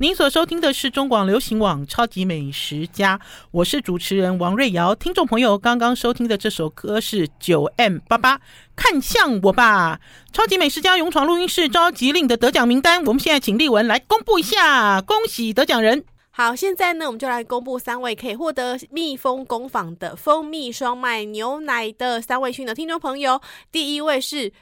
您所收听的是中广流行网《超级美食家》，我是主持人王瑞瑶。听众朋友刚刚收听的这首歌是九 M 八八，看向我吧！超级美食家勇闯录音室召集令的得奖名单，我们现在请丽文来公布一下，恭喜得奖人。好，现在呢，我们就来公布三位可以获得蜜蜂工坊的蜂蜜双麦牛奶的三位幸运的听众朋友。第一位是。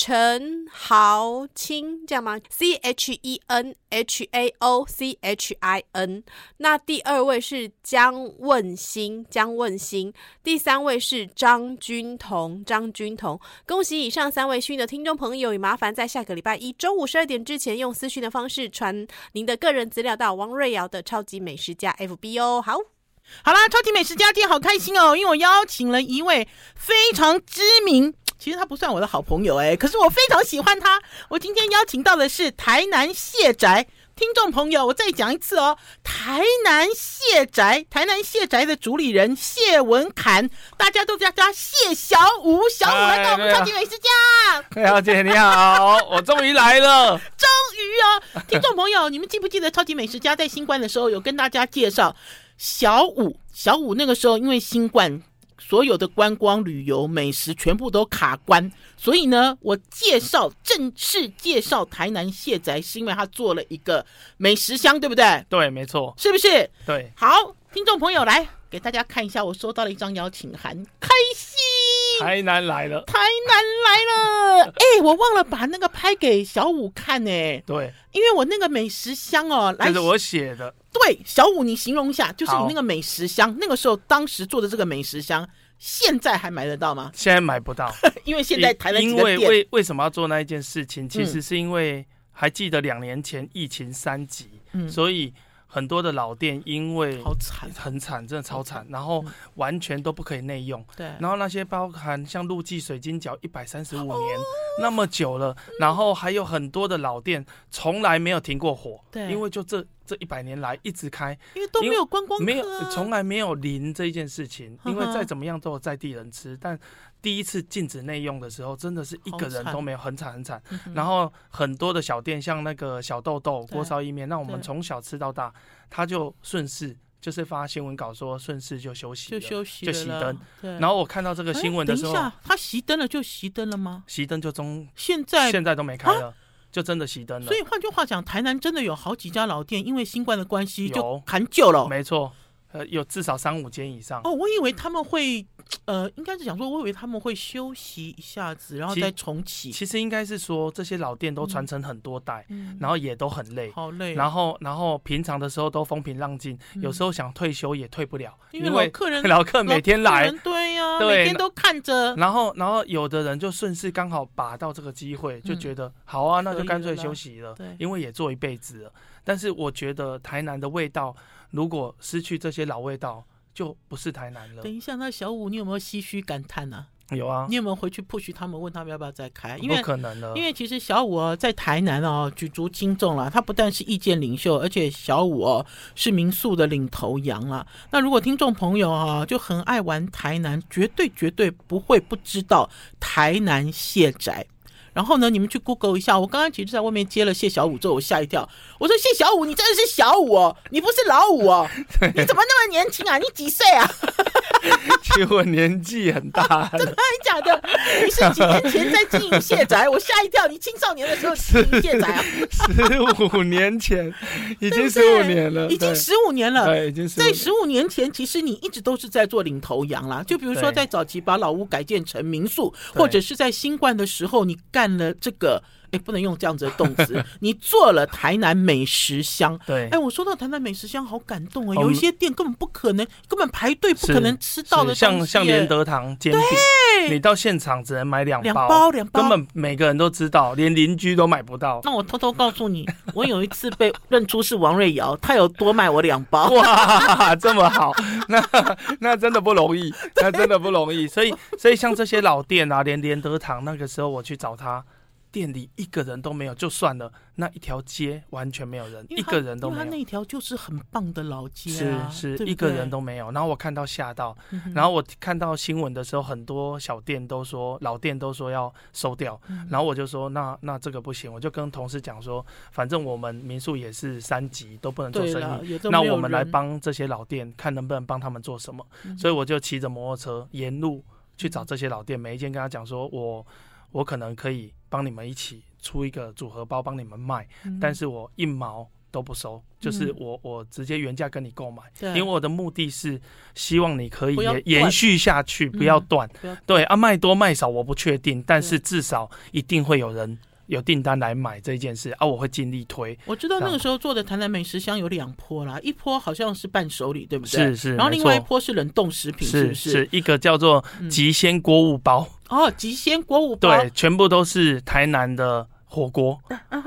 陈豪钦，这样吗？C H E N H A O C H I N。那第二位是江问新，江问新。第三位是张君彤，张君彤。恭喜以上三位幸运的听众朋友，也麻烦在下个礼拜一中午十二点之前，用私讯的方式传您的个人资料到王瑞瑶的超级美食家 FB 哦。好，好啦，超级美食家今天好开心哦，因为我邀请了一位非常知名。其实他不算我的好朋友哎，可是我非常喜欢他。我今天邀请到的是台南谢宅听众朋友，我再讲一次哦，台南谢宅，台南谢宅的主理人谢文侃，大家都叫他谢小五，小五来到我们超级美食家。小姐你好，我终于来了，终于哦，听众朋友，你们记不记得超级美食家在新冠的时候有跟大家介绍小五？小五那个时候因为新冠。所有的观光旅游、美食全部都卡关，所以呢，我介绍正式介绍台南卸宅，是因为他做了一个美食箱，对不对？对，没错，是不是？对，好，听众朋友来给大家看一下，我收到了一张邀请函，开心！台南来了，台南来了！哎、欸，我忘了把那个拍给小五看呢、欸。对，因为我那个美食箱哦，这是我写的。对，小五，你形容一下，就是你那个美食箱，那个时候当时做的这个美食箱，现在还买得到吗？现在买不到，因为现在台湾因为为为什么要做那一件事情？其实是因为还记得两年前疫情三级，嗯、所以。很多的老店因为好惨，很惨，真的超惨，然后完全都不可以内用。对，然后那些包含像陆记水晶饺一百三十五年那么久了，然后还有很多的老店从来没有停过火。对，因为就这这一百年来一直开，因为都没有观光客，没有从来没有零这一件事情，因为再怎么样都有在地人吃，但。第一次禁止内用的时候，真的是一个人都没有，很惨很惨。然后很多的小店，像那个小豆豆锅烧意面，那我们从小吃到大，他就顺势就是发新闻稿说顺势就休息，就休息，就熄灯。然后我看到这个新闻的时候，他熄灯了就熄灯了吗？熄灯就中，现在现在都没开了，就真的熄灯了。所以换句话讲，台南真的有好几家老店，因为新冠的关系就砍旧了。没错。呃，有至少三五间以上哦。我以为他们会，呃，应该是想说，我以为他们会休息一下子，然后再重启。其实应该是说，这些老店都传承很多代，嗯、然后也都很累，好累。然后，然后平常的时候都风平浪静，嗯、有时候想退休也退不了，因为老客人 老客每天来，对呀、啊，对每天都看着。然后，然后有的人就顺势刚好把到这个机会，就觉得、嗯、好啊，那就干脆休息了，对，因为也做一辈子了。但是我觉得台南的味道，如果失去这些老味道。就不是台南了。等一下，那小五，你有没有唏嘘感叹呢、啊？有啊。你有没有回去 push 他们，问他们要不要再开？因为不可能的。因为其实小五哦，在台南哦举足轻重了。他不但是意见领袖，而且小五哦是民宿的领头羊啊。那如果听众朋友啊就很爱玩台南，绝对绝对不会不知道台南卸宅。然后呢，你们去 Google 一下。我刚刚其实在外面接了谢小五之后，我吓一跳。我说：“谢小五，你真的是小五哦，你不是老五哦？你怎么那么年轻啊？你几岁啊？”其实我年纪很大。真的假的？你是几年前在经营谢宅？我吓一跳。你青少年的时候经营谢宅啊？十五年前，已经十五年了，已经十五年了。对，已经在十五年前，其实你一直都是在做领头羊啦。就比如说，在早期把老屋改建成民宿，或者是在新冠的时候，你干。了这个。哎，不能用这样子的动词。你做了台南美食乡，对，哎，我说到台南美食乡，好感动啊！有一些店根本不可能，根本排队不可能吃到的，像像连德堂煎饼，你到现场只能买两包，两包两包，根本每个人都知道，连邻居都买不到。那我偷偷告诉你，我有一次被 认出是王瑞瑶，他有多卖我两包。哇，这么好，那那真的不容易，那真的不容易。所以所以像这些老店啊，连连德堂那个时候我去找他。店里一个人都没有就算了，那一条街完全没有人，一个人都没有。他那条就是很棒的老街啊，是是，一个人都没有。然后我看到吓到，然后我看到新闻的时候，很多小店都说老店都说要收掉，然后我就说那那这个不行，我就跟同事讲说，反正我们民宿也是三级，都不能做生意，那我们来帮这些老店看能不能帮他们做什么。所以我就骑着摩托车沿路去找这些老店，每一间跟他讲说我。我可能可以帮你们一起出一个组合包帮你们卖，嗯、但是我一毛都不收，就是我、嗯、我直接原价跟你购买，因为我的目的是希望你可以延延续下去，不要断。嗯、对啊，卖多卖少我不确定，但是至少一定会有人。有订单来买这件事啊，我会尽力推。我知道那个时候做的台南美食箱有两波啦，一波好像是伴手礼，对不对？是是。然后另外一波是冷冻食品，是不是？是一个叫做极鲜锅物包。哦，极鲜锅物包。对，全部都是台南的火锅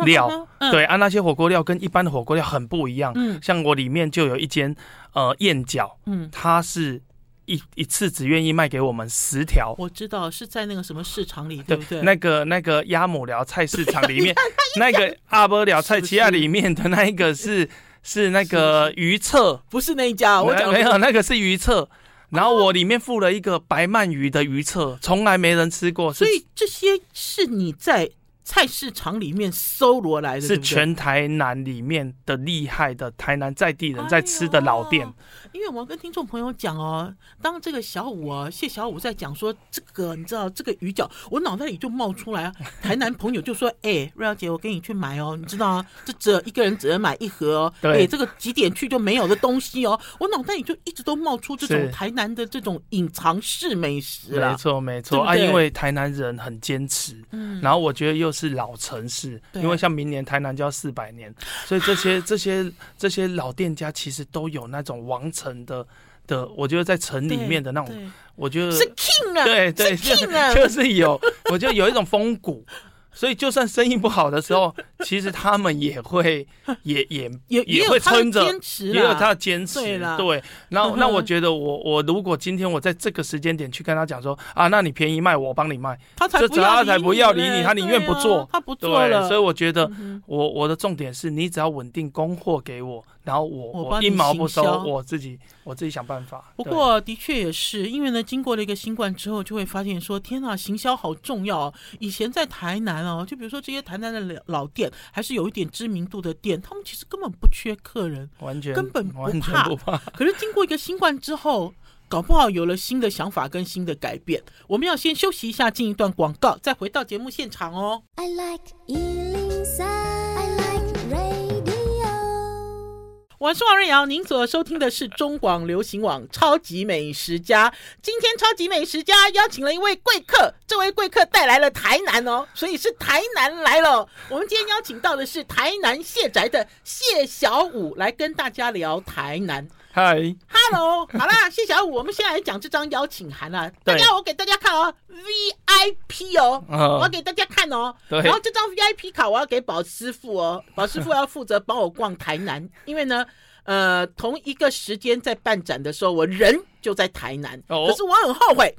料。对啊，那些火锅料跟一般的火锅料很不一样。嗯。像我里面就有一间呃燕饺，嗯，它是。一一次只愿意卖给我们十条，我知道是在那个什么市场里，对不对？那个那个鸭母寮菜市场里面，那个阿波寮菜市场里面的那一个是是那个鱼册，不是那一家，我讲没有，那个是鱼册。然后我里面附了一个白鳗鱼的鱼册，从来没人吃过，所以这些是你在。菜市场里面搜罗来的，是全台南里面的厉害的台南在地人在吃的老店。哎、因为我要跟听众朋友讲哦，当这个小五啊，谢小五在讲说这个，你知道这个鱼饺，我脑袋里就冒出来，台南朋友就说：“哎、欸，瑞瑶姐，我给你去买哦，你知道啊？这只一个人只能买一盒哦，哎对、欸，这个几点去就没有的东西哦。”我脑袋里就一直都冒出这种台南的这种隐藏式美食了。没错，没错啊，因为台南人很坚持，嗯，然后我觉得又是。是老城市，因为像明年台南就要四百年，所以这些这些这些老店家其实都有那种王城的的，我觉得在城里面的那种，我觉得是 king 啊，对对，是 king 啊，就是有，我觉得有一种风骨。所以，就算生意不好的时候，其实他们也会，也也也也会撑着，也有他的坚持。对，对，然后，那我 觉得，我我如果今天我在这个时间点去跟他讲说啊，那你便宜卖，我帮你卖，他才不要，他才不要理你，他宁愿不做，他不做了。所以我觉得，我我的重点是你只要稳定供货给我。然后我我一毛不收，我自己我自己想办法。不过的确也是，因为呢，经过了一个新冠之后，就会发现说，天呐，行销好重要。以前在台南哦，就比如说这些台南的老老店，还是有一点知名度的店，他们其实根本不缺客人，完全根本不怕。完全不怕。可是经过一个新冠之后，搞不好有了新的想法跟新的改变。我们要先休息一下，进一段广告，再回到节目现场哦。I like 我是王瑞瑶，您所收听的是中广流行网《超级美食家》。今天《超级美食家》邀请了一位贵客，这位贵客带来了台南哦，所以是台南来了。我们今天邀请到的是台南谢宅的谢小五，来跟大家聊台南。嗨，Hello，好啦，谢小五，我们现在来讲这张邀请函啊。大家，我给大家看哦，VIP 哦，我要给大家看哦。对。然后这张 VIP 卡我要给宝师傅哦，宝师傅要负责帮我逛台南，因为呢，呃，同一个时间在办展的时候，我人就在台南，可是我很后悔，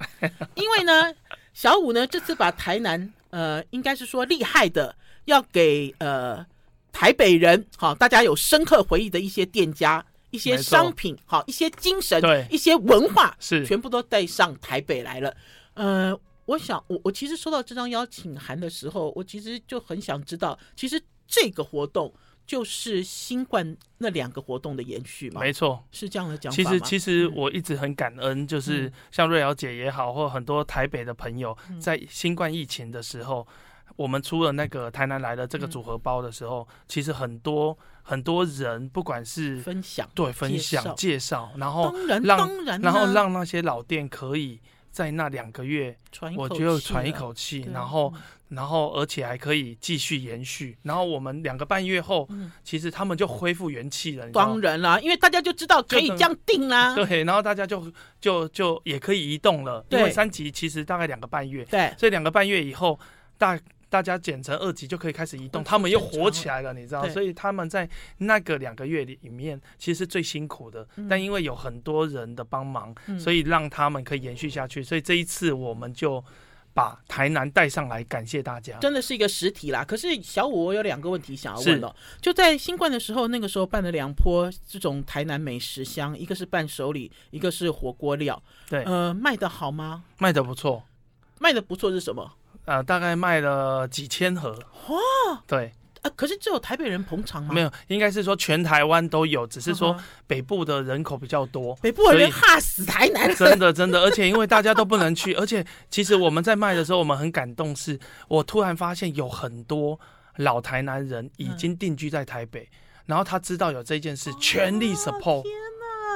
因为呢，小五呢这次把台南，呃，应该是说厉害的，要给呃台北人，好，大家有深刻回忆的一些店家。一些商品，好，一些精神，对，一些文化，是全部都带上台北来了。呃，我想，我我其实收到这张邀请函的时候，我其实就很想知道，其实这个活动就是新冠那两个活动的延续嘛？没错，是这样的讲法。其实，其实我一直很感恩，就是像瑞瑶姐也好，或很多台北的朋友，在新冠疫情的时候。我们出了那个台南来的这个组合包的时候，嗯、其实很多很多人，不管是分享对分享介绍，然后让当然然后让那些老店可以在那两个月，我就喘一口气，然后然后而且还可以继续延续，然后我们两个半月后，嗯、其实他们就恢复元气了。当然啦，因为大家就知道可以这样定啦，对，然后大家就就就也可以移动了，对因为三级其实大概两个半月，对，所以两个半月以后大。大家剪成二级就可以开始移动，他们又火起来了，你知道？所以他们在那个两个月里面，其实是最辛苦的。但因为有很多人的帮忙，所以让他们可以延续下去。所以这一次我们就把台南带上来，感谢大家，真的是一个实体啦。可是小五，我有两个问题想要问哦。就在新冠的时候，那个时候办了两波这种台南美食箱，一个是伴手礼，一个是火锅料。对，呃，卖的好吗？卖的不错，卖的不错是什么？呃，大概卖了几千盒。哇，对。啊！可是只有台北人捧场吗？没有，应该是说全台湾都有，只是说北部的人口比较多，北部人怕死台南。真的真的，而且因为大家都不能去，而且其实我们在卖的时候，我们很感动，是我突然发现有很多老台南人已经定居在台北，嗯、然后他知道有这件事，全力 support。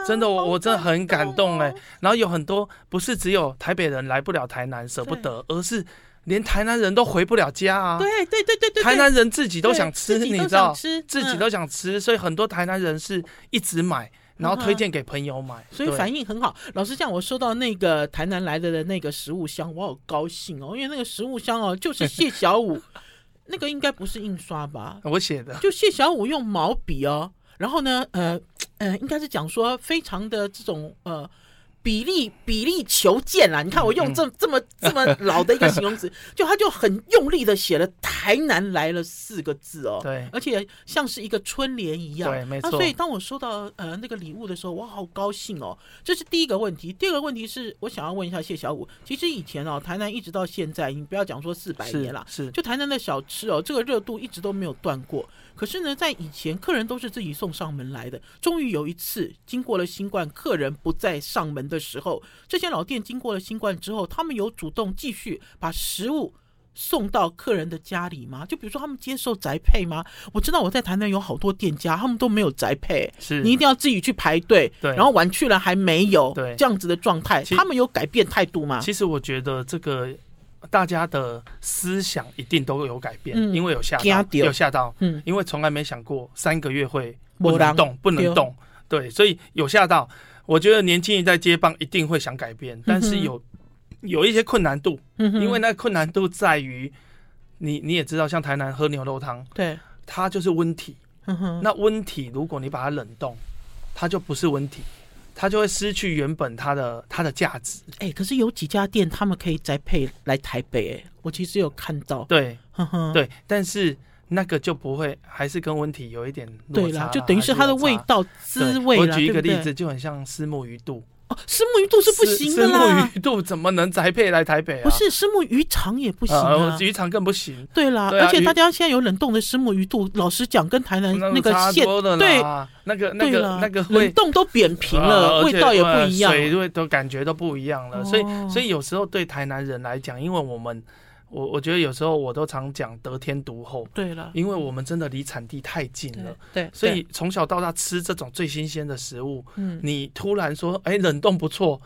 真的，我我真的很感动哎。然后有很多不是只有台北人来不了台南舍不得，而是。连台南人都回不了家啊！对对对对对，台南人自己都想吃，你知道，自己都想吃，所以很多台南人是一直买，然后推荐给朋友买，所以反应很好。老实讲，我收到那个台南来的的那个食物箱，我好高兴哦，因为那个食物箱哦，就是谢小五，那个应该不是印刷吧？我写的，就谢小五用毛笔哦，然后呢，呃呃，应该是讲说非常的这种呃。比例比例求见啦！你看我用这这么这么老的一个形容词，就他就很用力的写了“台南来了”四个字哦，对，而且像是一个春联一样，对，没错。所以当我收到呃那个礼物的时候，我好高兴哦。这是第一个问题。第二个问题是我想要问一下谢小五，其实以前哦，台南一直到现在，你不要讲说四百年了，是就台南的小吃哦，这个热度一直都没有断过。可是呢，在以前，客人都是自己送上门来的。终于有一次，经过了新冠，客人不再上门的时候，这些老店经过了新冠之后，他们有主动继续把食物送到客人的家里吗？就比如说，他们接受宅配吗？我知道我在台南有好多店家，他们都没有宅配，是你一定要自己去排队，对，然后晚去了还没有，对，这样子的状态，他们有改变态度吗？其实我觉得这个。大家的思想一定都有改变，嗯、因为有吓到，有吓到，嗯，因为从来没想过三个月会不能动，不能动，对，所以有吓到。我觉得年轻一代接棒一定会想改变，但是有有一些困难度，嗯，因为那困难度在于你你也知道，像台南喝牛肉汤，对，它就是温体，嗯，那温体如果你把它冷冻，它就不是温体。它就会失去原本它的它的价值。哎、欸，可是有几家店他们可以宅配来台北，哎，我其实有看到。对，呵呵对，但是那个就不会，还是跟温体有一点落差。对啦，就等于是它的味道滋味。我举一个例子，就很像虱目鱼肚。哦，虱目鱼肚是不行的啦！虱目鱼肚怎么能宅配来台北啊？不是，虱目鱼肠也不行啊，呃、鱼肠更不行。对啦，对啊、而且大家现在有冷冻的虱目鱼肚，老实讲，跟台南那个现对那个那个那个冷冻都扁平了，呃、味道也不一样，水味都感觉都不一样了。哦、所以，所以有时候对台南人来讲，因为我们。我我觉得有时候我都常讲得天独厚，对了，因为我们真的离产地太近了，对，对，所以从小到大吃这种最新鲜的食物，嗯，你突然说，哎，冷冻不错。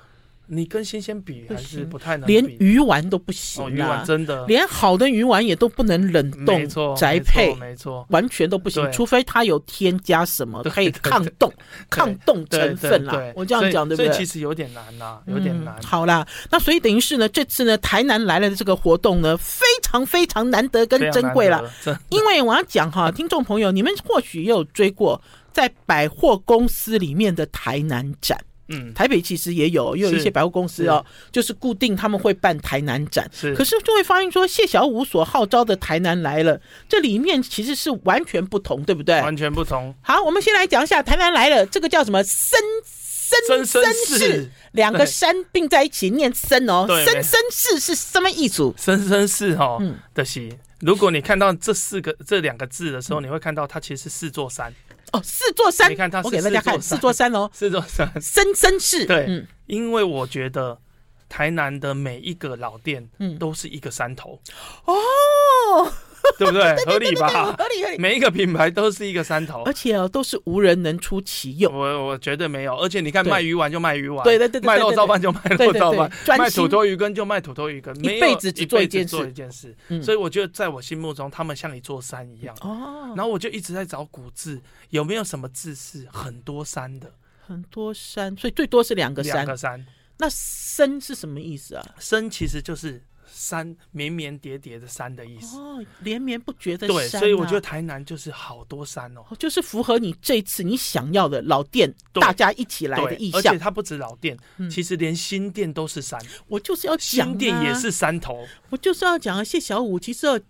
你跟新鲜比还是不太能比，连鱼丸都不行，鱼丸真的。连好的鱼丸也都不能冷冻宅配，没错，完全都不行，除非它有添加什么可以抗冻、抗冻成分啦。我这样讲对不对？所以其实有点难呐，有点难。好啦，那所以等于是呢，这次呢，台南来了的这个活动呢，非常非常难得跟珍贵了，因为我要讲哈，听众朋友，你们或许也有追过在百货公司里面的台南展。嗯，台北其实也有，也有一些百货公司哦，就是固定他们会办台南展。是，可是就会发现说，谢小武所号召的台南来了，这里面其实是完全不同，对不对？完全不同。好，我们先来讲一下台南来了，这个叫什么？森森森市，两个山并在一起念森哦。森森市是什么意思？森森市哈，嗯，的是，如果你看到这四个这两个字的时候，你会看到它其实是四座山。哦，四座山，你看它，我给大家看四座山哦，四座山，深深市。对，嗯，因为我觉得台南的每一个老店，嗯，都是一个山头。哦。对不对？合理吧？合理合理。每一个品牌都是一个山头，而且哦，都是无人能出其右。我我绝对没有，而且你看，卖鱼丸就卖鱼丸，对对对，卖肉燥饭就卖肉燥饭，卖土豆鱼羹就卖土豆鱼羹，一辈子只做一件做一件事。所以我觉得，在我心目中，他们像一座山一样。哦。然后我就一直在找古字，有没有什么字是很多山的？很多山，所以最多是两个山。两个山。那“森”是什么意思啊？“森”其实就是。山绵绵叠叠的山的意思哦，连绵不绝的山、啊。对，所以我觉得台南就是好多山哦，就是符合你这次你想要的老店，大家一起来的意象。而且它不止老店，嗯、其实连新店都是山。我就是要讲、啊、新店也是山头，我就是要讲啊，谢小五其实我。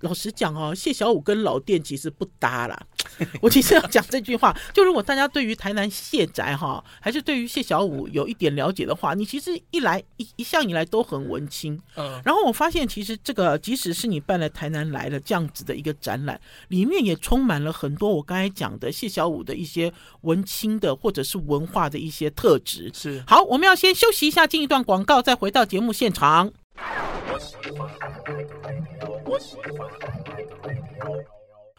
老实讲哦，谢小五跟老店其实不搭啦。我其实要讲这句话，就如果大家对于台南谢宅哈，还是对于谢小五有一点了解的话，你其实一来一一向以来都很文青。嗯，然后我发现其实这个即使是你办了台南来了这样子的一个展览，里面也充满了很多我刚才讲的谢小五的一些文青的或者是文化的一些特质。是，好，我们要先休息一下，进一段广告，再回到节目现场。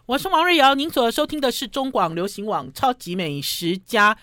我是王瑞瑶，您所收听的是中广流行网《超级美食家》。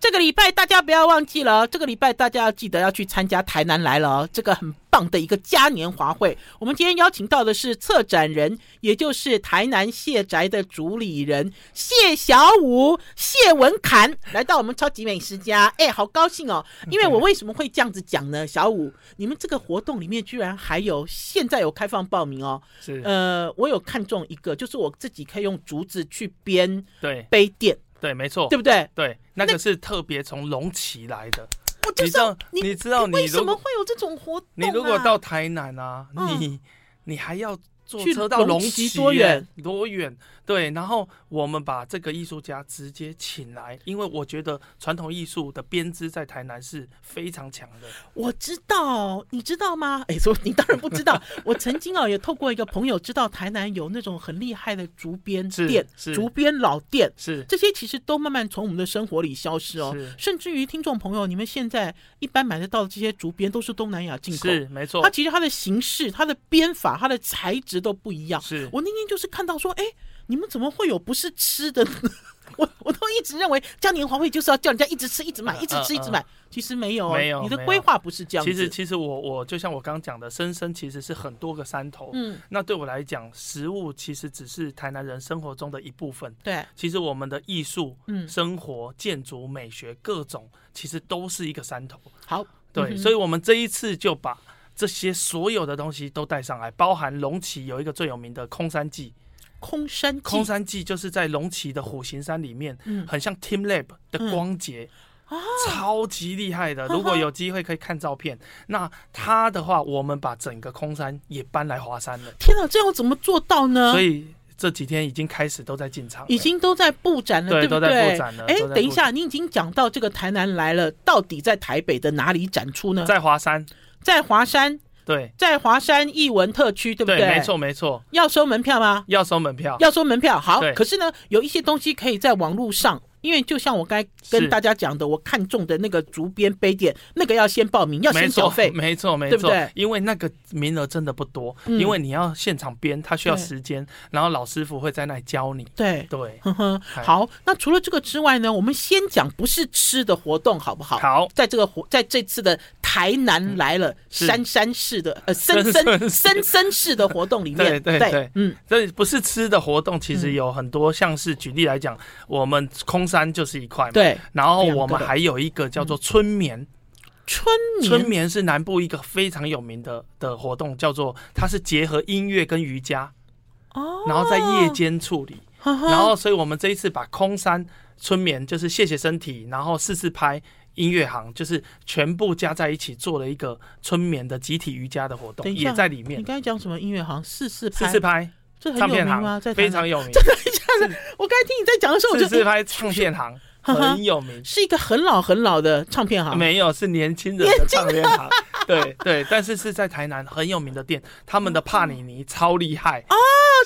这个礼拜大家不要忘记了，这个礼拜大家要记得要去参加台南来了哦，这个很棒的一个嘉年华会。我们今天邀请到的是策展人，也就是台南谢宅的主理人谢小武、谢文侃，来到我们超级美食家。哎，好高兴哦！因为我为什么会这样子讲呢？小武，你们这个活动里面居然还有现在有开放报名哦。是，呃，我有看中一个，就是我自己可以用竹子去编对杯垫。对，没错，对不对？对，那个是特别从龙崎来的。我知道，你知道，你为什么会有这种活动啊？你如果到台南啊，嗯，你你还要。坐车到龙溪多远？多远？对，然后我们把这个艺术家直接请来，因为我觉得传统艺术的编织在台南是非常强的。我知道，你知道吗？哎，说你当然不知道。我曾经啊，也透过一个朋友知道台南有那种很厉害的竹编店，竹编老店，是这些其实都慢慢从我们的生活里消失哦。甚至于听众朋友，你们现在一般买得到的这些竹编都是东南亚进口，是没错。它其实它的形式、它的编法、它的材质都不一样。是我那天就是看到说，哎，你们怎么会有不是吃的呢？我我都一直认为嘉年华会就是要叫人家一直吃、一直买、一直吃、一直买。其实没有，没有，你的规划不是这样。其实，其实我我就像我刚刚讲的，生生其实是很多个山头。嗯，那对我来讲，食物其实只是台南人生活中的一部分。对，其实我们的艺术、嗯，生活、建筑、美学各种，其实都是一个山头。好，对，所以我们这一次就把。这些所有的东西都带上来，包含龙崎有一个最有名的空山祭。空山空山祭就是在龙崎的虎形山里面，嗯，很像 teamLab 的光节，嗯，超级厉害的。如果有机会可以看照片，那他的话，我们把整个空山也搬来华山了。天哪，这样怎么做到呢？所以这几天已经开始都在进场，已经都在布展了，对，对不对？都在布展了。哎，等一下，你已经讲到这个台南来了，到底在台北的哪里展出呢？在华山，在华山。对，在华山艺文特区，对不对？对，没错，没错。要收门票吗？要收门票，要收门票。好，可是呢，有一些东西可以在网络上。因为就像我刚才跟大家讲的，我看中的那个竹编杯垫，那个要先报名，要先缴费，没错，没错，对不对？因为那个名额真的不多，嗯、因为你要现场编，它需要时间，然后老师傅会在那里教你。对。对，呵呵。好，那除了这个之外呢，我们先讲不是吃的活动，好不好？好，在这个活，在这次的台南来了山山市的呃森森 森森市。的活动里面，对对对，嗯，这不是吃的活动，其实有很多，像是举例来讲，我们空。山就是一块嘛，对。然后我们还有一个叫做春眠，春眠，春眠是南部一个非常有名的的活动，叫做它是结合音乐跟瑜伽，哦，然后在夜间处理，然后所以我们这一次把空山春眠就是谢谢身体，然后试试拍音乐行就是全部加在一起做了一个春眠的集体瑜伽的活动，也在里面。你刚才讲什么音乐行？试试拍，试试拍。这很有名吗？非常有名。真的，真的。我刚才听你在讲的时候，我就四四拍唱片行很有名，是一个很老很老的唱片行。没有，是年轻人的唱片行。对对，但是是在台南很有名的店，他们的帕尼尼超厉害哦，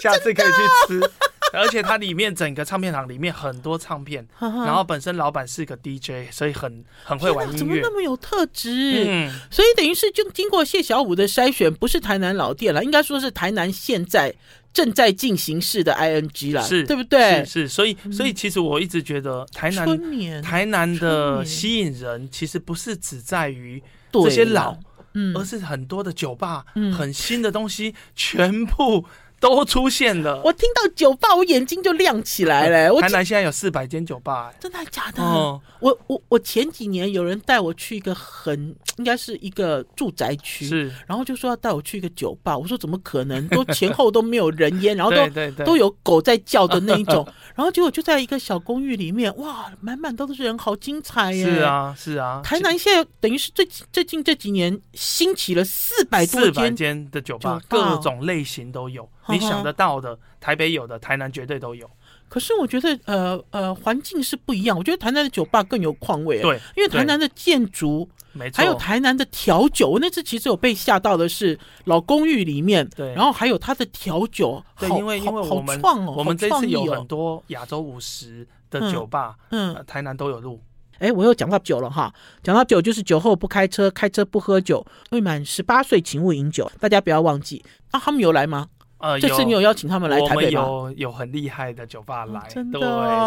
下次可以去吃。而且它里面整个唱片行里面很多唱片，然后本身老板是个 DJ，所以很很会玩音乐。怎么那么有特质？嗯，所以等于是就经过谢小五的筛选，不是台南老店了，应该说是台南现在正在进行式的 ING 了，是，对不对？是，是，所以所以其实我一直觉得台南台南的吸引人，其实不是只在于这些老，嗯，而是很多的酒吧，嗯，很新的东西全部。都出现了。我听到酒吧，我眼睛就亮起来了。台南现在有四百间酒吧，真的假的？哦、我我我前几年有人带我去一个很应该是一个住宅区，是，然后就说要带我去一个酒吧，我说怎么可能？都前后都没有人烟，然后都都有狗在叫的那一种，然后结果就在一个小公寓里面，哇，满满都是人，好精彩耶！是啊是啊，台南现在等于是最最近这几年兴起了四百多间的酒吧，各种类型都有。你想得到的，台北有的，台南绝对都有。可是我觉得，呃呃，环境是不一样。我觉得台南的酒吧更有况味。对，因为台南的建筑，没错，还有台南的调酒。我那次其实有被吓到的是老公寓里面，对，然后还有它的调酒，对，因为因为我们我们这次有很多亚洲五十的酒吧，嗯，台南都有录。哎，我又讲到酒了哈，讲到酒就是酒后不开车，开车不喝酒，未满十八岁请勿饮酒，大家不要忘记。啊，他们有来吗？呃，这次你有邀请他们来台北吗？有有很厉害的酒吧来，真的，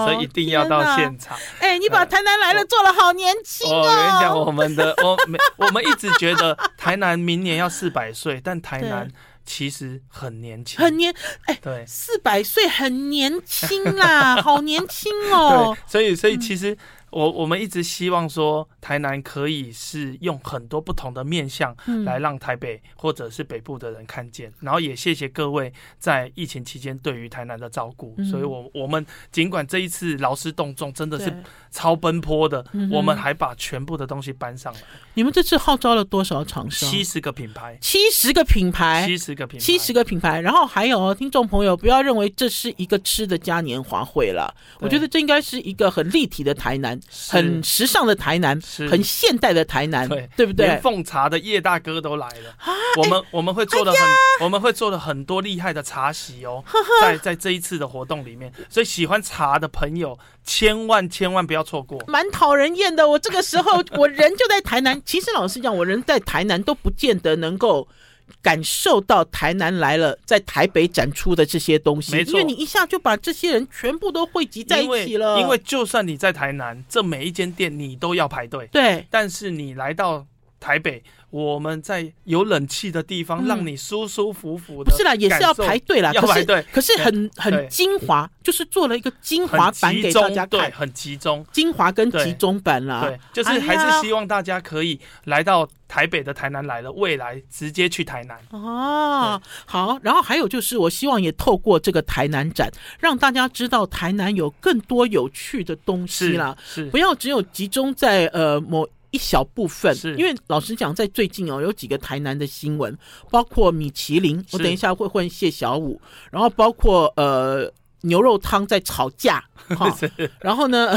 所以一定要到现场。哎，你把台南来了做了好年轻哦！我跟你讲，我们的我我们一直觉得台南明年要四百岁，但台南其实很年轻，很年哎，对，四百岁很年轻啦，好年轻哦。对，所以所以其实。我我们一直希望说，台南可以是用很多不同的面向来让台北或者是北部的人看见，嗯、然后也谢谢各位在疫情期间对于台南的照顾。嗯、所以我，我我们尽管这一次劳师动众，真的是超奔波的，我们还把全部的东西搬上来。你们这次号召了多少厂商？七十个品牌，七十个品牌，七十个品牌，七十个品牌。然后还有听众朋友，不要认为这是一个吃的嘉年华会了，我觉得这应该是一个很立体的台南。很时尚的台南，很现代的台南，对对不对？连奉茶的叶大哥都来了，我们我们会做的很，我们会做的很多厉害的茶席哦，在在这一次的活动里面，所以喜欢茶的朋友千万千万不要错过。蛮讨人厌的，我这个时候我人就在台南，其实老实讲，我人在台南都不见得能够。感受到台南来了，在台北展出的这些东西，因为你一下就把这些人全部都汇集在一起了。因为就算你在台南，这每一间店你都要排队。对，但是你来到台北。我们在有冷气的地方，让你舒舒服服的。不是啦，也是要排队啦。要排队，可是很很精华，就是做了一个精华版给大家看，对，很集中，精华跟集中版啦。对，就是还是希望大家可以来到台北的台南来了，未来直接去台南。哦，好，然后还有就是，我希望也透过这个台南展，让大家知道台南有更多有趣的东西啦。是，不要只有集中在呃某。一小部分，是。因为老实讲，在最近哦，有几个台南的新闻，包括米其林，我等一下会问谢小五，然后包括呃牛肉汤在吵架，哈，然后呢。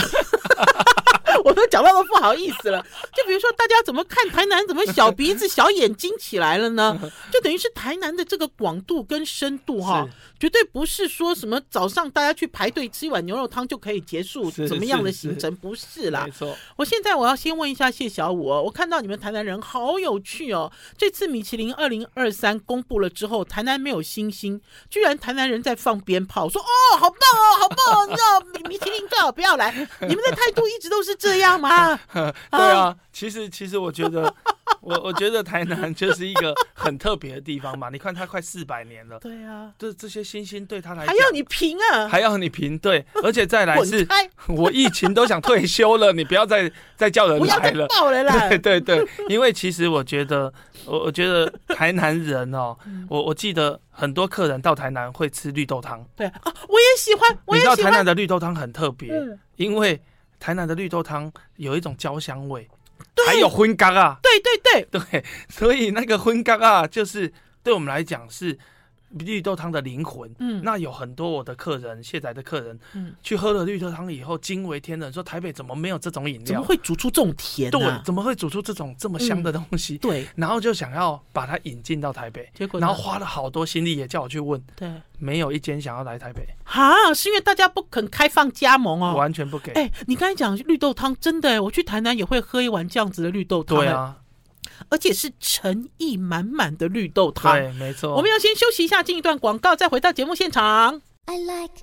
我都讲到都不好意思了，就比如说大家怎么看台南，怎么小鼻子小眼睛起来了呢？就等于是台南的这个广度跟深度哈，绝对不是说什么早上大家去排队吃一碗牛肉汤就可以结束怎么样的行程，不是啦。没错，我现在我要先问一下谢小五哦，我看到你们台南人好有趣哦，这次米其林二零二三公布了之后，台南没有星星，居然台南人在放鞭炮，说哦好棒哦好棒哦，你知道米米其林最好不要来，你们的态度一直都是这样。这样吗？对啊，其实其实我觉得，我我觉得台南就是一个很特别的地方嘛。你看它快四百年了，对啊，这这些星星对他来讲还要你评啊，还要你评，对，而且再来 是，我疫情都想退休了，你不要再再叫人来了，爆了啦，对对对，因为其实我觉得，我我觉得台南人哦，我我记得很多客人到台南会吃绿豆汤，对啊，我也喜欢，我也喜欢，你知道台南的绿豆汤很特别，因为。台南的绿豆汤有一种焦香味，对。还有荤咖啊，对对对。对，所以那个荤咖啊，就是对我们来讲是。绿豆汤的灵魂，嗯，那有很多我的客人，卸载的客人，嗯，去喝了绿豆汤以后惊为天人，说台北怎么没有这种饮料？怎么会煮出这种甜？对，怎么会煮出这种这么香的东西？对，然后就想要把它引进到台北，结果然后花了好多心力，也叫我去问，对，没有一间想要来台北。哈，是因为大家不肯开放加盟哦，完全不给。哎，你刚才讲绿豆汤，真的，我去台南也会喝一碗这样子的绿豆汤。对啊。而且是诚意满满的绿豆汤，对，没错。我们要先休息一下，进一段广告，再回到节目现场。I like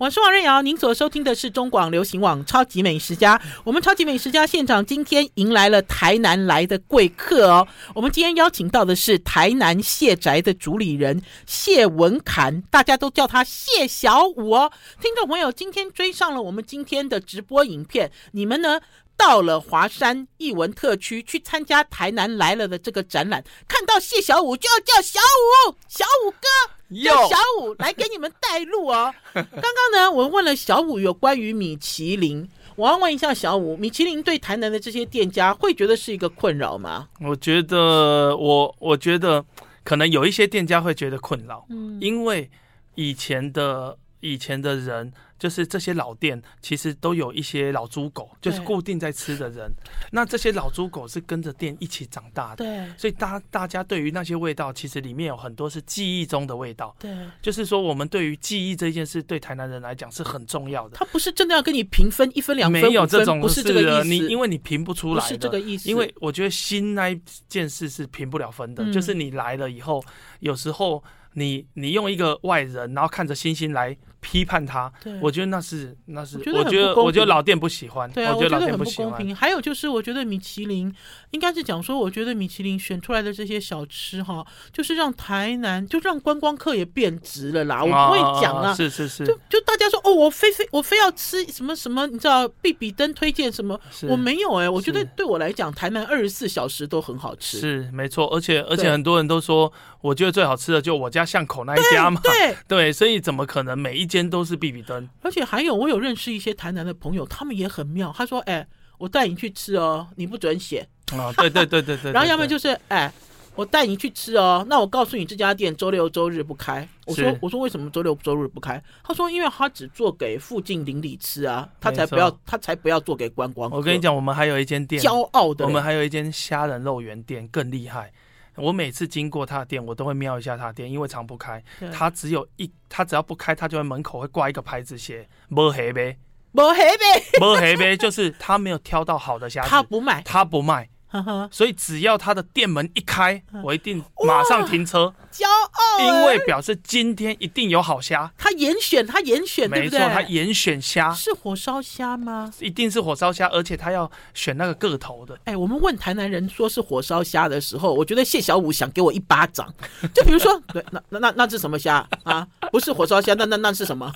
我是王瑞瑶，您所收听的是中广流行网《超级美食家》。我们《超级美食家》现场今天迎来了台南来的贵客哦。我们今天邀请到的是台南谢宅的主理人谢文侃，大家都叫他谢小五哦。听众朋友，今天追上了我们今天的直播影片，你们呢？到了华山艺文特区去参加台南来了的这个展览，看到谢小五就要叫小五，小五哥，叫小五来给你们带路哦。刚刚呢，我问了小五有关于米其林，我要问一下小五，米其林对台南的这些店家会觉得是一个困扰吗？我觉得，我我觉得可能有一些店家会觉得困扰，嗯，因为以前的以前的人。就是这些老店，其实都有一些老猪狗，就是固定在吃的人。那这些老猪狗是跟着店一起长大的，对。所以大大家对于那些味道，其实里面有很多是记忆中的味道。对。就是说，我们对于记忆这件事，对台南人来讲是很重要的。他不是真的要跟你平分一分两分，没有这种不是这个意思。你因为你评不出来，不是这个意思。因为我觉得新那一件事是评不了分的，嗯、就是你来了以后，有时候。你你用一个外人，然后看着星星来批判他，我觉得那是那是，我觉得我觉得老店不喜欢，对啊，我觉得老店不公平。还有就是，我觉得米其林应该是讲说，我觉得米其林选出来的这些小吃哈，就是让台南就让观光客也变值了啦。我不会讲啦，是是是，就就大家说哦，我非非我非要吃什么什么，你知道必比登推荐什么，我没有哎，我觉得对我来讲，台南二十四小时都很好吃，是没错，而且而且很多人都说，我觉得最好吃的就我家。巷口那一家嘛，对对，对，所以怎么可能每一间都是必比灯？而且还有，我有认识一些台南的朋友，他们也很妙。他说：“哎、欸，我带你去吃哦，你不准写。”啊，对对对对 对。然后要么就是：“哎、欸，我带你去吃哦，那我告诉你这家店周六周日不开。”我说：“我说为什么周六周日不开？”他说：“因为他只做给附近邻里吃啊，他才不要，他才不要做给观光。”我跟你讲，我们还有一间店，骄傲的，我们还有一间虾仁肉圆店更厉害。我每次经过他的店，我都会瞄一下他的店，因为常不开。他只有一，他只要不开，他就在门口会挂一个牌子，写“摸黑呗”，摸黑呗，摸黑呗，就是他没有挑到好的虾子，他不卖，他不卖。所以只要他的店门一开，我一定马上停车，骄傲，因为表示今天一定有好虾。他严选，他严选？没错，他严选虾。是火烧虾吗？一定是火烧虾，而且他要选那个个头的。哎，我们问台南人说是火烧虾的时候，我觉得谢小五想给我一巴掌。就比如说，对，那那那那是什么虾啊？不是火烧虾，那那那是什么？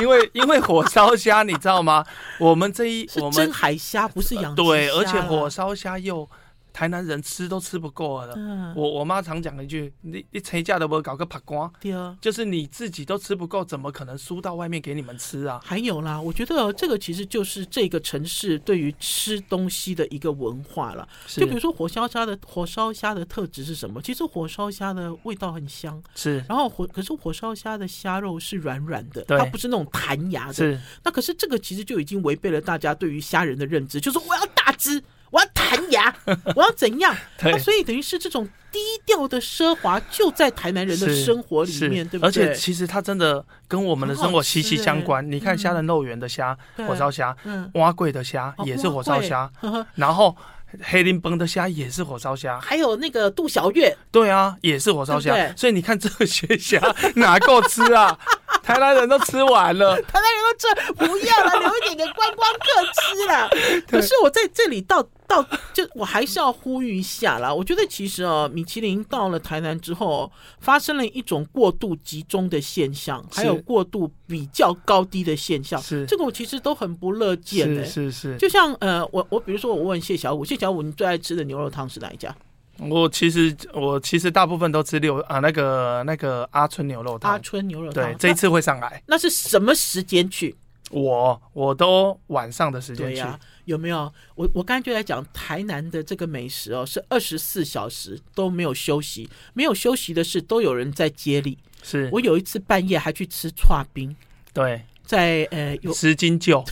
因为因为火烧虾，你知道吗？我们这一我们真海虾不是养对，而且火烧虾又。台南人吃都吃不够了。嗯、我我妈常讲一句：“你你谁家都不搞个扒光，对啊，就是你自己都吃不够，怎么可能输到外面给你们吃啊？”还有啦，我觉得这个其实就是这个城市对于吃东西的一个文化了。就比如说火烧虾的火烧虾的特质是什么？其实火烧虾的味道很香，是。然后火可是火烧虾的虾肉是软软的，它不是那种弹牙的。是。那可是这个其实就已经违背了大家对于虾仁的认知，就是我要大只。我要弹牙，我要怎样？所以等于是这种低调的奢华就在台南人的生活里面，对不对？而且其实它真的跟我们的生活息息相关。你看虾仁肉圆的虾，火烧虾，嗯，蛙贵的虾也是火烧虾，然后黑林崩的虾也是火烧虾，还有那个杜小月，对啊，也是火烧虾。所以你看这些虾 哪够吃啊？台南人都吃完了，台南人都吃不要了，留一点给观光客吃了。可是我在这里到。到就我还是要呼吁一下啦，我觉得其实哦，米其林到了台南之后，发生了一种过度集中的现象，还有过度比较高低的现象。是这个我其实都很不乐见的、欸。是是是，就像呃，我我比如说我问谢小五，谢小五你最爱吃的牛肉汤是哪一家？我其实我其实大部分都吃六啊那个那个阿春牛肉汤。阿春牛肉汤，对，这一次会上来。那是什么时间去？我我都晚上的时间去。有没有？我我刚才就在讲台南的这个美食哦，是二十四小时都没有休息，没有休息的是都有人在接力。是我有一次半夜还去吃剉冰，对，在呃有十斤酒。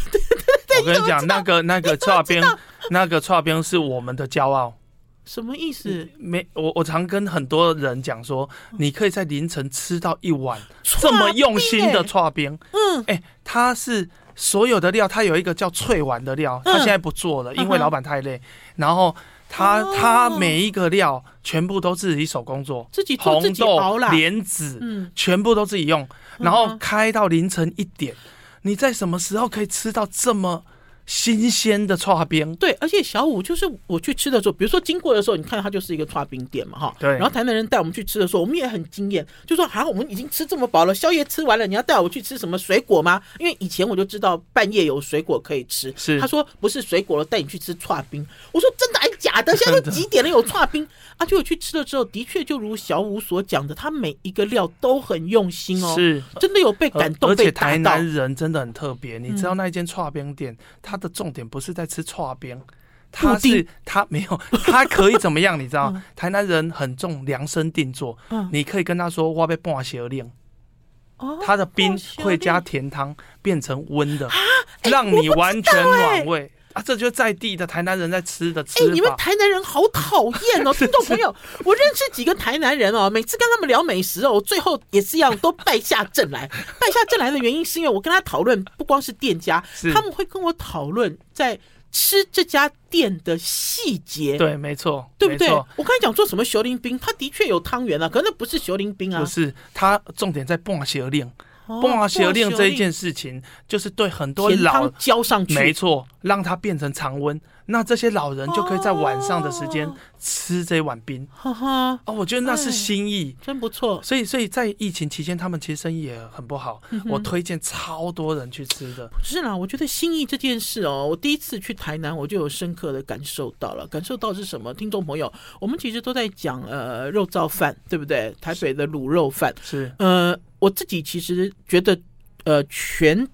我跟你讲，那个那个剉冰，那个剉冰是我们的骄傲。什么意思？没我我常跟很多人讲说，你可以在凌晨吃到一碗这么用心的串冰。嗯，哎，它是。所有的料，它有一个叫脆丸的料，他现在不做了，因为老板太累。然后他他每一个料全部都自己手工做，自己做自己熬啦，红豆、莲子，嗯，全部都自己用。然后开到凌晨一点，你在什么时候可以吃到这么？新鲜的叉冰，对，而且小五就是我去吃的时候，比如说经过的时候，你看它就是一个叉冰店嘛，哈，对。然后台南人带我们去吃的时候，我们也很惊艳，就说啊，我们已经吃这么饱了，宵夜吃完了，你要带我去吃什么水果吗？因为以前我就知道半夜有水果可以吃，是。他说不是水果了，带你去吃叉冰。我说真的还是假的？现在都 几点了，有叉冰啊？就我去吃了之后，的确就如小五所讲的，他每一个料都很用心哦，是，真的有被感动，而且台南人真的很特别，你知道那一间叉冰店，它的重点不是。在吃串冰，他是他没有，他可以怎么样？你知道，台南人很重量身定做。你可以跟他说：“我被半小令。”他的冰会加甜汤，变成温的，让你完全暖胃啊！这就是在地的台南人在吃的吃法。你们台南人好讨厌哦，听众朋友，我认识几个台南人哦，每次跟他们聊美食哦，我最后也是一样，都败下阵来。败下阵来的原因是因为我跟他讨论，不光是店家，他们会跟我讨论在。吃这家店的细节，对，没错，对不对？我刚才讲做什么熊林冰，它的确有汤圆啊，可是那不是熊林冰啊，不是，它重点在半蛇令，半蛇令这一件事情，就是对很多老浇上去，没错，让它变成常温。那这些老人就可以在晚上的时间吃这一碗冰，哈哈哦，我觉得那是心意，真不错。所以，所以在疫情期间，他们其实生意也很不好。我推荐超多人去吃的。是啦，我觉得心意这件事哦，我第一次去台南，我就有深刻的感受到了。感受到是什么？听众朋友，我们其实都在讲呃肉燥饭，对不对？台北的卤肉饭是呃，我自己其实觉得呃全。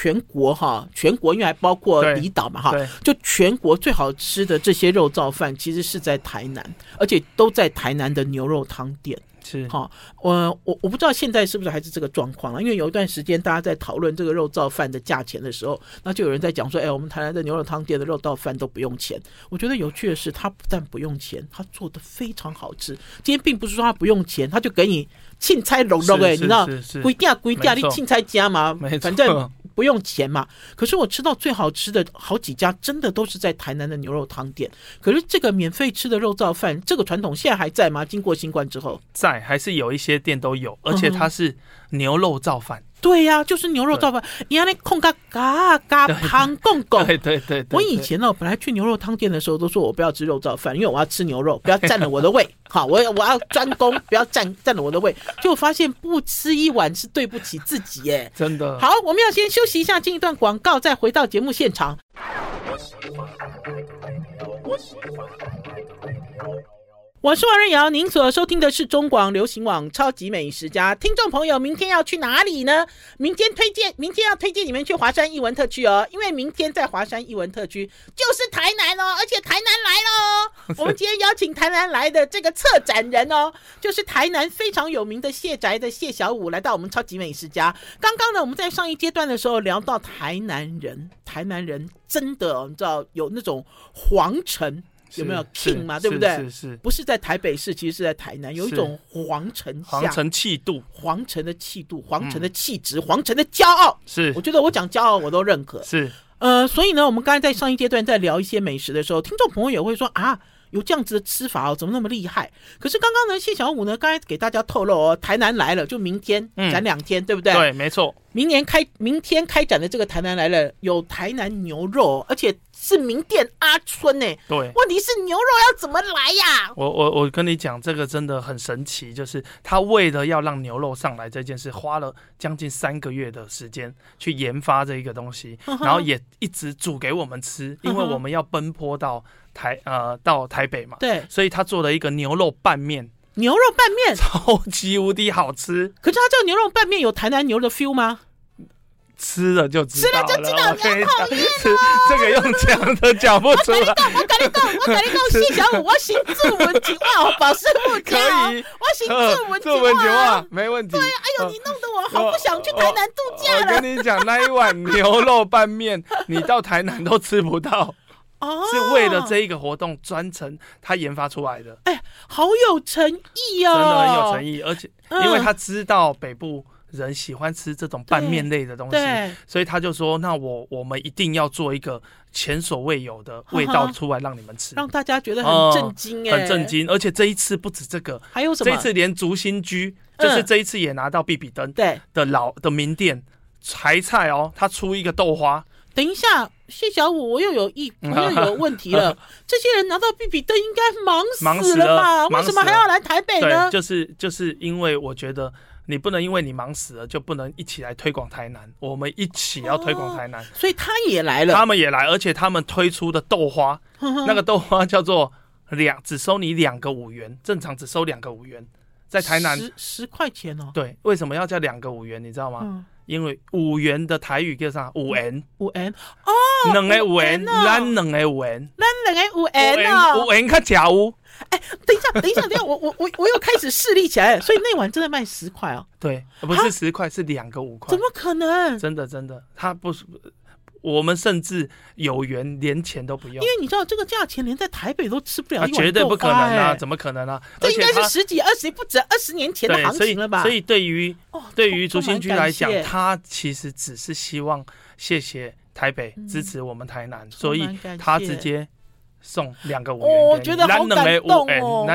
全国哈，全国因为还包括离岛嘛哈，就全国最好吃的这些肉燥饭，其实是在台南，而且都在台南的牛肉汤店。是哈，我我我不知道现在是不是还是这个状况了，因为有一段时间大家在讨论这个肉燥饭的价钱的时候，那就有人在讲说，哎，我们台南的牛肉汤店的肉燥饭都不用钱。我觉得有趣的是，他不但不用钱，他做的非常好吃。今天并不是说他不用钱，他就给你凊彩卤肉哎，你知道，规定规定你凊彩加嘛，反正。不用钱嘛？可是我吃到最好吃的好几家，真的都是在台南的牛肉汤店。可是这个免费吃的肉燥饭，这个传统现在还在吗？经过新冠之后，在还是有一些店都有，而且它是牛肉燥饭。对呀、啊，就是牛肉燥饭，你看那空嘎嘎嘎胖公公。对对对，我以前呢，本来去牛肉汤店的时候，都说我不要吃肉燥饭，因为我要吃牛肉，不要占了我的胃。好，我我要专攻，不要占占了我的胃。就发现不吃一碗是对不起自己耶，真的。好，我们要先休息一下，进一段广告，再回到节目现场。我是王瑞瑶，您所收听的是中广流行网《超级美食家》。听众朋友，明天要去哪里呢？明天推荐，明天要推荐你们去华山艺文特区哦，因为明天在华山艺文特区就是台南哦，而且台南来了哦。我们今天邀请台南来的这个策展人哦，就是台南非常有名的谢宅的谢小五，来到我们《超级美食家》。刚刚呢，我们在上一阶段的时候聊到台南人，台南人真的哦，你知道有那种皇城。有没有 king 嘛？对不对？是是，不是在台北市，其实是在台南，有一种皇城皇城气度，皇城的气度，皇城的气质，皇城的骄傲。是，我觉得我讲骄傲我都认可。是，呃，所以呢，我们刚才在上一阶段在聊一些美食的时候，听众朋友也会说啊，有这样子的吃法哦，怎么那么厉害？可是刚刚呢，谢小五呢，刚才给大家透露哦，台南来了，就明天展两天，对不对？对，没错。明年开明天开展的这个台南来了，有台南牛肉，而且是名店阿春呢。对，问题是牛肉要怎么来呀？我我我跟你讲，这个真的很神奇，就是他为了要让牛肉上来这件事，花了将近三个月的时间去研发这一个东西，然后也一直煮给我们吃，因为我们要奔波到台呃到台北嘛。对，所以他做了一个牛肉拌面。牛肉拌面 超级无敌好吃，可是他这个牛肉拌面有台南牛的 feel 吗？吃了就知道了，吃了就知道。你讲，这个用讲的讲不出来。我跟你讲，我跟你讲，我跟你讲，谢小五，我行自文情话，保湿不可以，我行自文情话，没问题。对，哎呦，你弄得我好不想去台南度假了。我跟你讲，那一碗牛肉拌面，你到台南都吃不到。哦，是为了这一个活动专程他研发出来的。哎，好有诚意哦，真的很有诚意，而且因为他知道北部。人喜欢吃这种拌面类的东西，所以他就说：“那我我们一定要做一个前所未有的味道出来让你们吃，让大家觉得很震惊，哎，很震惊。而且这一次不止这个，还有什么？这一次连竹心居就是这一次也拿到必比登对的老的名店柴菜哦，他出一个豆花。等一下，谢小五，我又有一我又有问题了。这些人拿到必比登应该忙死了吧？为什么还要来台北呢？就是就是因为我觉得。你不能因为你忙死了就不能一起来推广台南，我们一起要推广台南，哦，所以他也来了，他们也来，而且他们推出的豆花，呵呵那个豆花叫做两，只收你两个五元，正常只收两个五元，在台南十十块钱哦。对，为什么要叫两个五元？你知道吗？嗯因为五元的台语叫啥？五元，五元哦，两个五元，咱两个五元，咱两个五元哦，五元较假乌。哎，等一下，等一下，等一下，我我我我又开始势力起来了，所以那碗真的卖十块哦？对，不是十块，是两个五块。怎么可能？真的真的，他不是。我们甚至有缘连钱都不用，因为你知道这个价钱连在台北都吃不了绝对不可能啊！怎么可能啊？这应该是十几、二十不止二十年前的行情了吧？所以，所以对于哦对于竹新居来讲，他其实只是希望谢谢台北支持我们台南，所以他直接。送两个五元，我觉得好感动哦。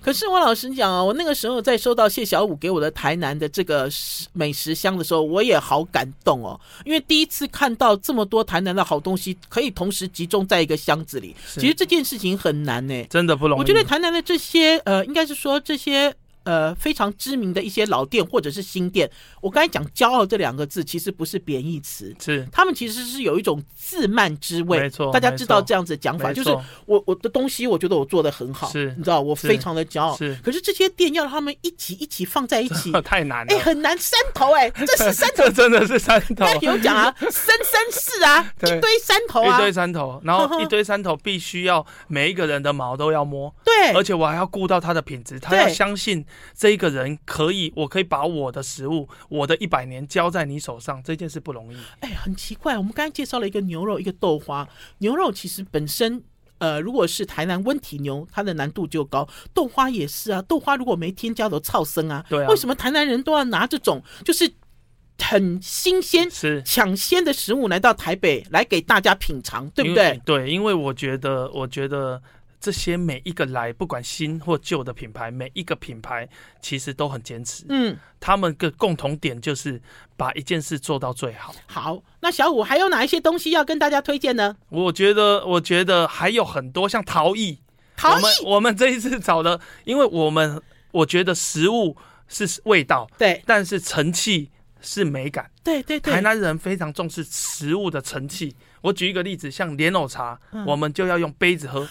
可是我老实讲啊，我那个时候在收到谢小五给我的台南的这个美食箱的时候，我也好感动哦。因为第一次看到这么多台南的好东西可以同时集中在一个箱子里，其实这件事情很难呢，真的不容易。我觉得台南的这些呃，应该是说这些。呃，非常知名的一些老店或者是新店，我刚才讲“骄傲”这两个字，其实不是贬义词，是他们其实是有一种自慢之味。没错，大家知道这样子讲法，就是我我的东西，我觉得我做的很好，是，你知道，我非常的骄傲。是，可是这些店要他们一起一起放在一起，太难了。哎，很难，山头哎，这是 山头，这真的是山头。有讲啊，生生世啊，一堆山头啊，一堆山头，然后一堆山头必须要每一个人的毛都要摸，对，而且我还要顾到它的品质，他要相信这一个人。可以，我可以把我的食物，我的一百年交在你手上，这件事不容易。哎，很奇怪，我们刚才介绍了一个牛肉，一个豆花。牛肉其实本身，呃，如果是台南温体牛，它的难度就高。豆花也是啊，豆花如果没添加的超生啊。对啊。为什么台南人都要拿这种就是很新鲜、是抢鲜的食物来到台北来给大家品尝，对不对？对，因为我觉得，我觉得。这些每一个来，不管新或旧的品牌，每一个品牌其实都很坚持。嗯，他们的共同点就是把一件事做到最好。好，那小五还有哪一些东西要跟大家推荐呢？我觉得，我觉得还有很多，像陶艺。陶艺，我们我们这一次找的，因为我们我觉得食物是味道，对，但是成器是美感。对对对，台南人非常重视食物的成器。我举一个例子，像莲藕茶，嗯，我们就要用杯子喝。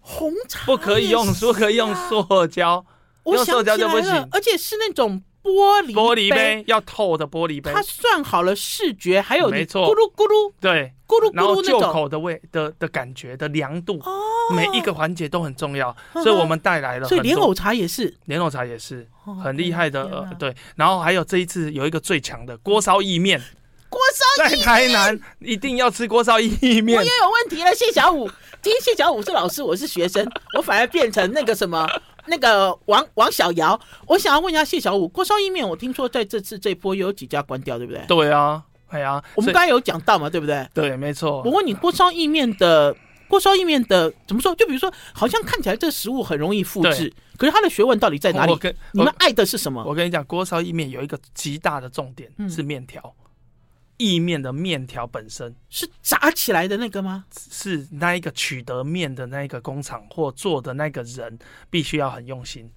红茶不可以用，不可以用塑胶，用塑胶就不行，而且是那种玻璃玻璃杯，要透的玻璃杯。它算好了视觉，还有没错，咕噜咕噜，对，咕噜咕噜，然后就口的味的的感觉的凉度，哦每一个环节都很重要，所以我们带来了。所以莲藕茶也是，莲藕茶也是很厉害的，对。然后还有这一次有一个最强的锅烧意面。锅烧在台南一定要吃锅烧意面。我也有问题了，谢小武。今天谢小武是老师，我是学生，我反而变成那个什么那个王王小瑶。我想要问一下谢小五，锅烧意面，我听说在这次这波有几家关掉，对不对？对啊，哎呀，我们刚才有讲到嘛，对不对？对，没错。我问你，锅烧意面的锅烧意面的怎么说？就比如说，好像看起来这食物很容易复制，可是它的学问到底在哪里？你们爱的是什么？我跟你讲，锅烧意面有一个极大的重点是面条。意面的面条本身是炸起来的那个吗？是那一个取得面的那一个工厂或做的那个人必须要很用心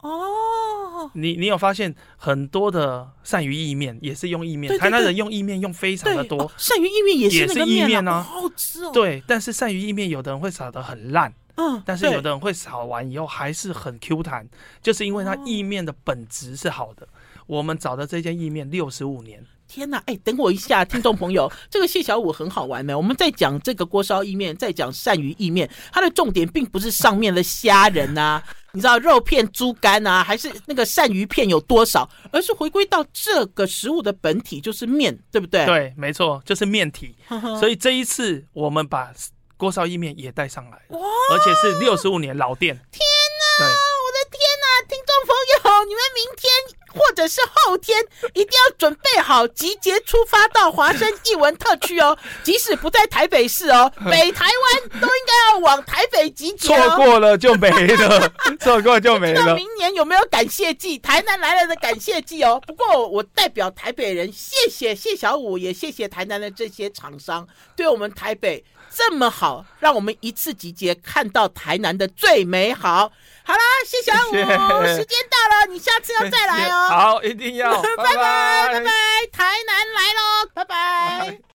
哦。你你有发现很多的鳝鱼意面也是用意面，台南人用意面用非常的多。鳝鱼意面也是那个面啊，好吃哦。对，但是鳝鱼意面有的人会炒的很烂，嗯，但是有的人会炒完以后还是很 Q 弹，就是因为它意面的本质是好的。我们找的这间意面六十五年。天呐，哎，等我一下，听众朋友，这个谢小五很好玩呢。我们在讲这个锅烧意面，在讲鳝鱼意面，它的重点并不是上面的虾仁呐、啊，你知道肉片、猪肝啊，还是那个鳝鱼片有多少，而是回归到这个食物的本体，就是面，对不对？对，没错，就是面体。所以这一次我们把锅烧意面也带上来，哇，而且是六十五年老店。天呐，对我的天呐，听众朋友，你们明天。或者是后天，一定要准备好集结出发到华山艺文特区哦。即使不在台北市哦，北台湾都应该要往台北集结哦。错过了就没了，错过就没了。明年有没有感谢祭？台南来了的感谢祭哦。不过我代表台北人，谢谢谢小五，也谢谢台南的这些厂商，对我们台北这么好，让我们一次集结看到台南的最美好。好啦，谢谢小五，时间到了，你下次要再来哦。好，一定要。拜拜拜拜，台南来喽，拜拜。